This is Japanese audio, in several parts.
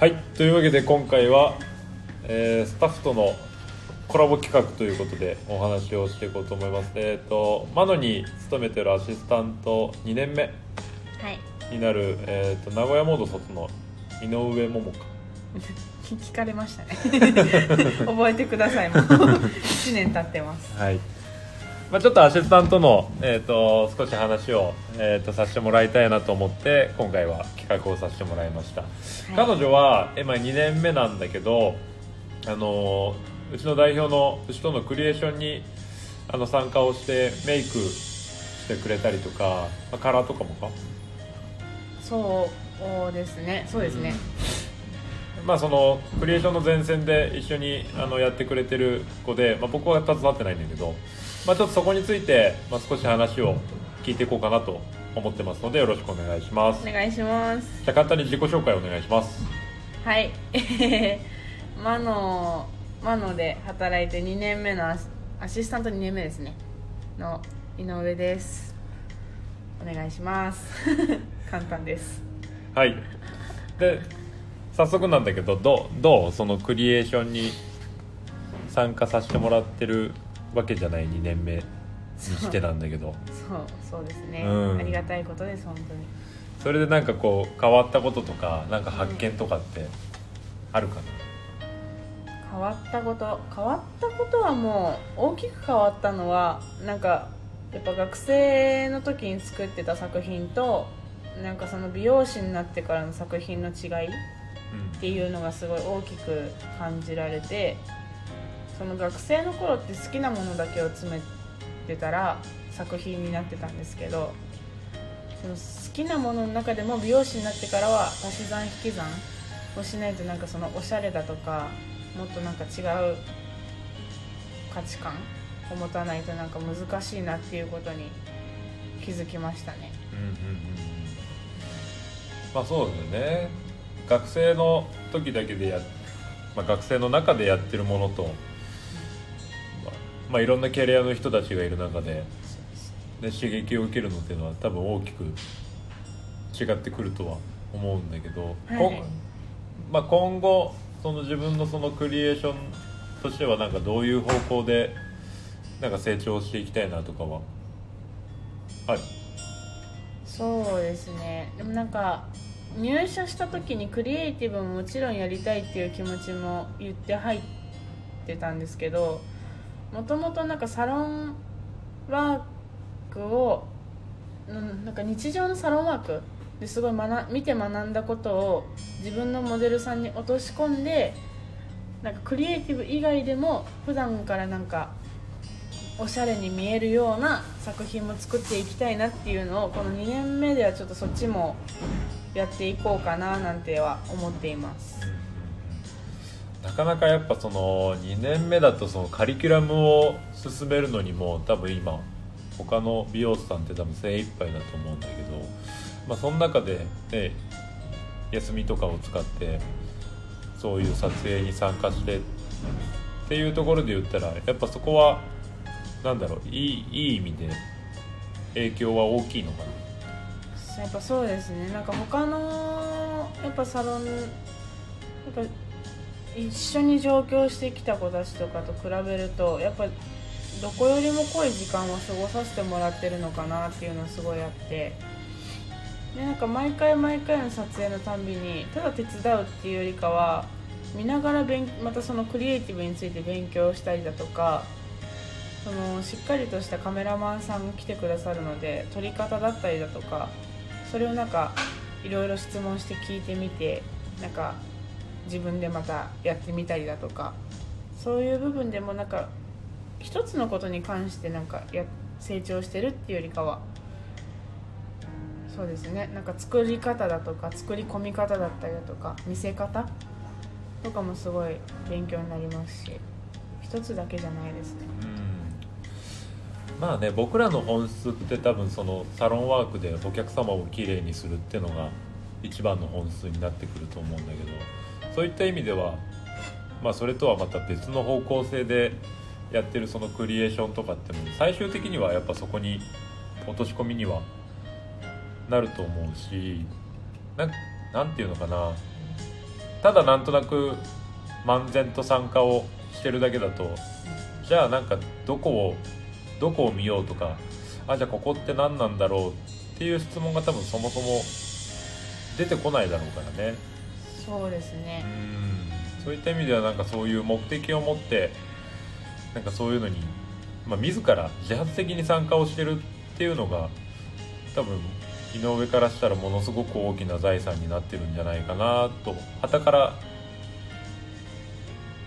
はいというわけで今回は、えースタッフとのコラボ企画ということでお話をしていこうと思います。えっ、とマノに勤めてるアシスタント2年目はい。になる、えー、と名古屋モード卒の井上桃香。聞かれましたね。覚えてください。もう1年経ってます。はい、まあ、ちょっとアシスタントの、えー、と少し話を、えー、とさせてもらいたいなと思って今回は企画をさせてもらいました、彼女は今2年目なんだけどあのうちの代表のうちとのクリエーションにあの参加をしてメイクしてくれたりとか、まあ、カラーとかもか？そうですね。そうですね、まあそのクリエーションの前線で一緒にあのやってくれてる子で、まあ、僕は携わってないんだけど、まあ、ちょっとそこについて、まあ、少し話を聞いていこうかなと思ってますのでよろしくお願いします。お願いします。じゃあ簡単に自己紹介お願いします。はい。マノマノで働いて2年目のアシアシスタント2年目ですね。の井上です。お願いします。簡単です。はい。で早速なんだけどどうどうそのクリエーションに参加させてもらってるわけじゃない2年目にしてなんだけど。そうそうですね、うん。ありがたいことです本当に。それでなんかこう変わったこととかなんか発見とかってあるかな、変わったこと変わったことはもう大きく変わったのはなんかやっぱ学生の時に作ってた作品となんかその美容師になってからの作品の違いっていうのがすごい大きく感じられてその学生の頃って好きなものだけを詰めてたら作品になってたんですけどその好きなものの中でも美容師になってからは足し算引き算をしないとなんかそのおしゃれだとかもっとなんか違う価値観を持たないとなんか難しいなっていうことに気づきましたね。うんうんうんまあそうだよね学生の時だけでや、まあ、学生の中でやってるものと、まあまあ、いろんなキャリアの人たちがいる中で、ね、刺激を受けるのっていうのは多分大きく違ってくるとは思うんだけど、はい。まあ、今後その自分のそのクリエーションとしてはなんかどういう方向でなんか成長していきたいなとかは？あるそうですね。でもなんか入社した時にクリエイティブももちろんやりたいっていう気持ちも言って入ってたんですけどもともとなんかサロンワークをなんか日常のサロンワークですごい学見て学んだことを自分のモデルさんに落とし込んでなんかクリエイティブ以外でも普段からなんかおしゃれに見えるような作品も作っていきたいなっていうのをこの2年目ではちょっとそっちもやっていこうかななんては思っています。なかなかやっぱその2年目だとそのカリキュラムを進めるのにも多分今他の美容師さんって多分精一杯だと思うんだけど、まあ、その中で、ね、休みとかを使ってそういう撮影に参加してっていうところで言ったらやっぱそこはなんだろういいいい意味で影響は大きいのかな？やっぱそうですね。なんか他のやっぱサロンやっぱ一緒に上京してきた子たちとかと比べるとやっぱどこよりも濃い時間を過ごさせてもらってるのかなっていうのはすごいあって。でなんか毎回毎回の撮影のたんびにただ手伝うっていうよりかは見ながら勉またそのクリエイティブについて勉強したりだとかそのしっかりとしたカメラマンさんが来てくださるので撮り方だったりだとかそれをなんかいろいろ質問して聞いてみてなんか自分でまたやってみたりだとかそういう部分でもなんか一つのことに関してなんかや成長してるっていうよりかはそうですね。なんか作り方だとか作り込み方だったりだとか見せ方とかもすごい勉強になりますし一つだけじゃないですね。まあね僕らの本質って多分そのサロンワークでお客様をきれいにするっていうのが一番の本質になってくると思うんだけどそういった意味では、まあ、それとはまた別の方向性でやってるそのクリエーションとかっても最終的にはやっぱそこに落とし込みにはなると思うしなんなんていうのかな。ただなんとなく漫然と参加をしてるだけだとじゃあなんかどこをどこを見ようとかあじゃあここって何なんだろうっていう質問が多分そもそも出てこないだろうからね。そうですね。うん。そういった意味ではなんかそういう目的を持ってなんかそういうのに、まあ、自ら自発的に参加をしてるっていうのが多分井上からしたらものすごく大きな財産になってるんじゃないかなと傍から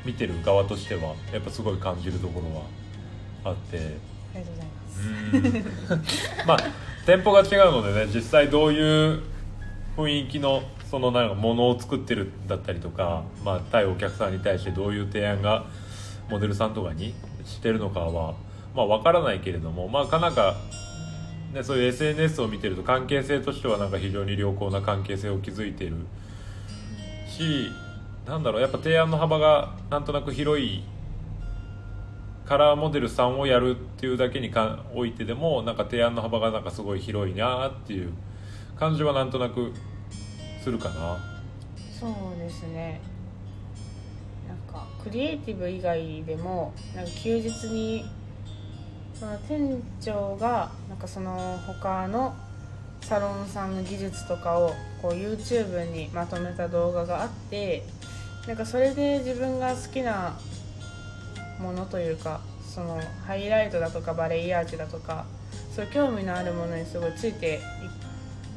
見てる側としてはやっぱすごい感じるところはあって。ありがとうございますうんまあ店舗が違うのでね実際どういう雰囲気のそのなんかものを作ってるだったりとか、まあ、対お客さんに対してどういう提案がモデルさんとかにしてるのかは、まあ、分からないけれどもまあかなか、ね、そういう SNS を見てると関係性としてはなんか非常に良好な関係性を築いてるしなんだろうやっぱ提案の幅がなんとなく広いカラーモデルさんをやるっていうだけにかおいてでもなんか提案の幅がなんかすごい広いなっていう感じはなんとなくするかな。そうですね。なんかクリエイティブ以外でもなんか休日にその店長がなんかその他のサロンさんの技術とかをこう YouTube にまとめた動画があってなんかそれで自分が好きなものというかそのハイライトだとかバレエアーチだとかそういう興味のあるものにすごいついていっ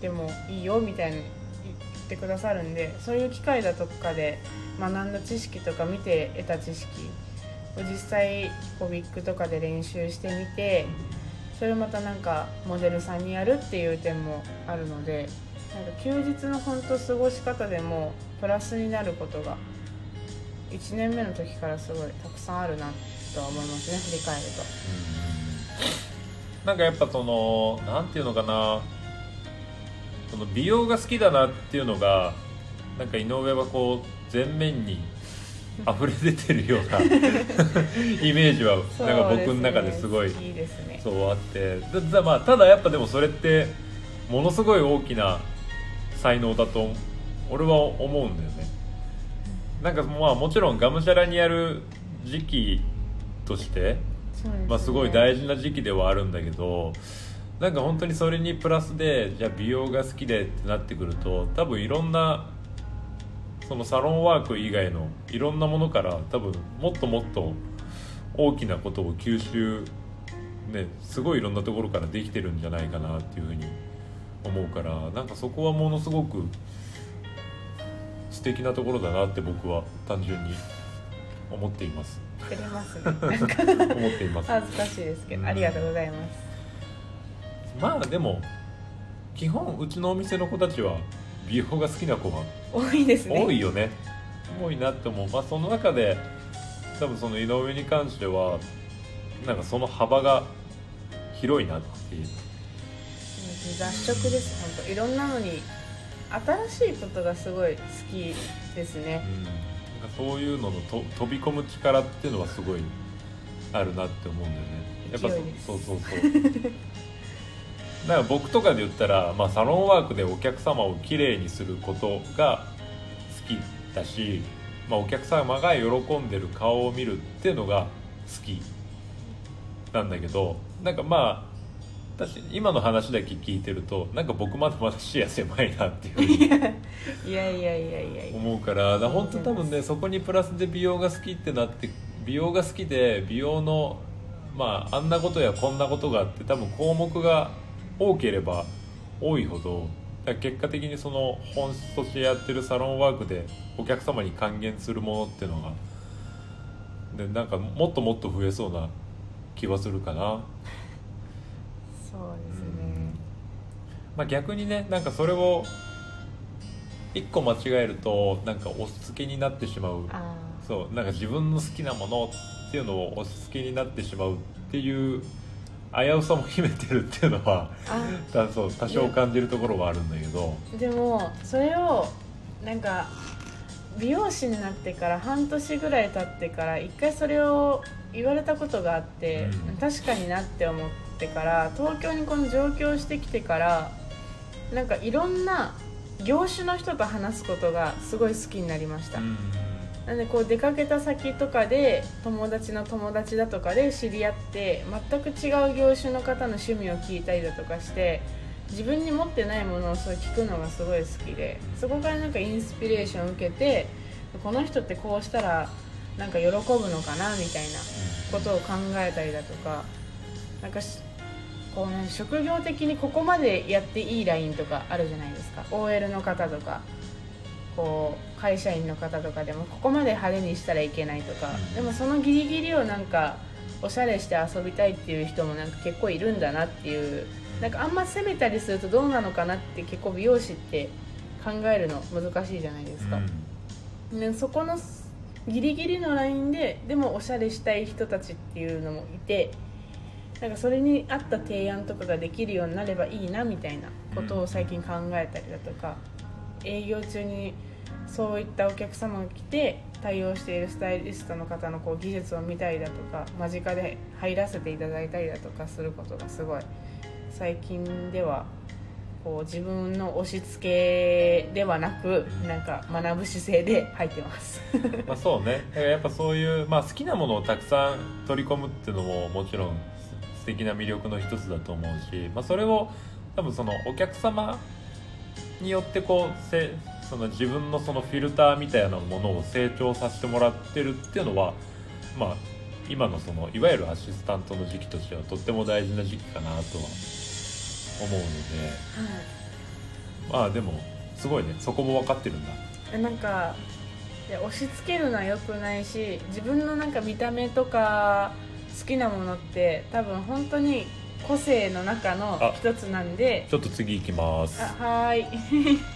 てもいいよみたいに言ってくださるんでそういう機会だとかで学んだ知識とか見て得た知識を実際こうウィッグとかで練習してみてそれをまたなんかモデルさんにやるっていう点もあるのでなんか休日の本当過ごし方でもプラスになることが1年目の時からすごいたくさんあるなとは思いますね振り返ると。なんかやっぱそのなんていうのかなその美容が好きだなっていうのがなんか井上はこう全面に溢れ出てるような イメージはなんか僕の中ですごいそうあって。だだまあただやっぱでもそれってものすごい大きな才能だと俺は思うんだよね。なんかまあもちろんがむしゃらにやる時期としてまあ、すごい大事な時期ではあるんだけどなんか本当にそれにプラスでじゃあ美容が好きでってなってくると多分いろんなそのサロンワーク以外のいろんなものから多分もっともっと大きなことを吸収ねすごいいろんなところからできてるんじゃないかなっていうふうに思うからなんかそこはものすごく素敵なところだなって僕は単純に思っています。ますね。思っています。恥ずかしいですけど、うんありがとうございますまあでも基本うちのお店の子たちは美容が好きな子が多いですね。多いよね。多いなって思う。まあその中で多分その井上に関してはなんかその幅が広いなっていう。雑食です。本当いろんなのに新しいことがすごい好きですね。うん、なんかそういうののと飛び込む力っていうのはすごいあるなって思うんだよね。やっぱそうそうそうだから僕とかで言ったら、まあ、サロンワークでお客様をきれいにすることが好きだし、まあ、お客様が喜んでる顔を見るっていうのが好きなんだけどなんかまあ私今の話だけ聞いてるとなんか僕まだまだ視野狭いなっていう いやいやいやいや。思うからだから本当多分ねそこにプラスで美容が好きってなって美容が好きで美容のまああんなことやこんなことがあって多分項目が多ければ多いほど結果的にその本質としてやってるサロンワークでお客様に還元するものっていうのがでなんかもっともっと増えそうな気はするかな。そうですね。まあ、逆にねなんかそれを一個間違えるとなんか押し付けになってしまう。あそうなんか自分の好きなものっていうのを押し付けになってしまうっていう危うさも秘めてるっていうのはあ。だそう多少感じるところはあるんだけど。でもそれをなんか美容師になってから半年ぐらい経ってから一回それを言われたことがあって、うん。確かになって思ってから東京にこの上京してきてからなんかいろんな業種の人と話すことがすごい好きになりました、うんなんでこう出かけた先とかで友達の友達だとかで知り合って全く違う業種の方の趣味を聞いたりだとかして自分に持ってないものをそう聞くのがすごい好きでそこからなんかインスピレーションを受けてこの人ってこうしたらなんか喜ぶのかなみたいなことを考えたりだとかなんかこう、ね、職業的にここまでやっていいラインとかあるじゃないですか。OL の方とか。こう会社員の方とかでもここまで派手にしたらいけないとかうん。でもそのギリギリをなんかおしゃれして遊びたいっていう人もなんか結構いるんだなっていうなんかあんま責めたりするとどうなのかなって結構美容師って考えるの難しいじゃないですか。ね、そこのギリギリのラインででもおしゃれしたい人たちっていうのもいてなんかそれに合った提案とかができるようになればいいなみたいなことを最近考えたりだとか、営業中にそういったお客様が来て対応しているスタイリストの方のこう技術を見たりだとか間近で入らせていただいたりだとかすることがすごい最近ではこう自分の押し付けではなくなんか学ぶ姿勢で入ってます。まあそうね。やっぱそういう、まあ、好きなものをたくさん取り込むっていうのももちろん素敵な魅力の一つだと思うし、まあ、それを多分そのお客様によってこうせその自分のそのフィルターみたいなものを成長させてもらってるっていうのはまあ今のそのいわゆるアシスタントの時期としてはとっても大事な時期かなとは思うのでまあでもすごいねそこも分かってるんだ。えなんか押し付けるのは良くないし自分のなんか見た目とか好きなものって多分本当に個性の中の一つなんで。ちょっと次行きます。あはーい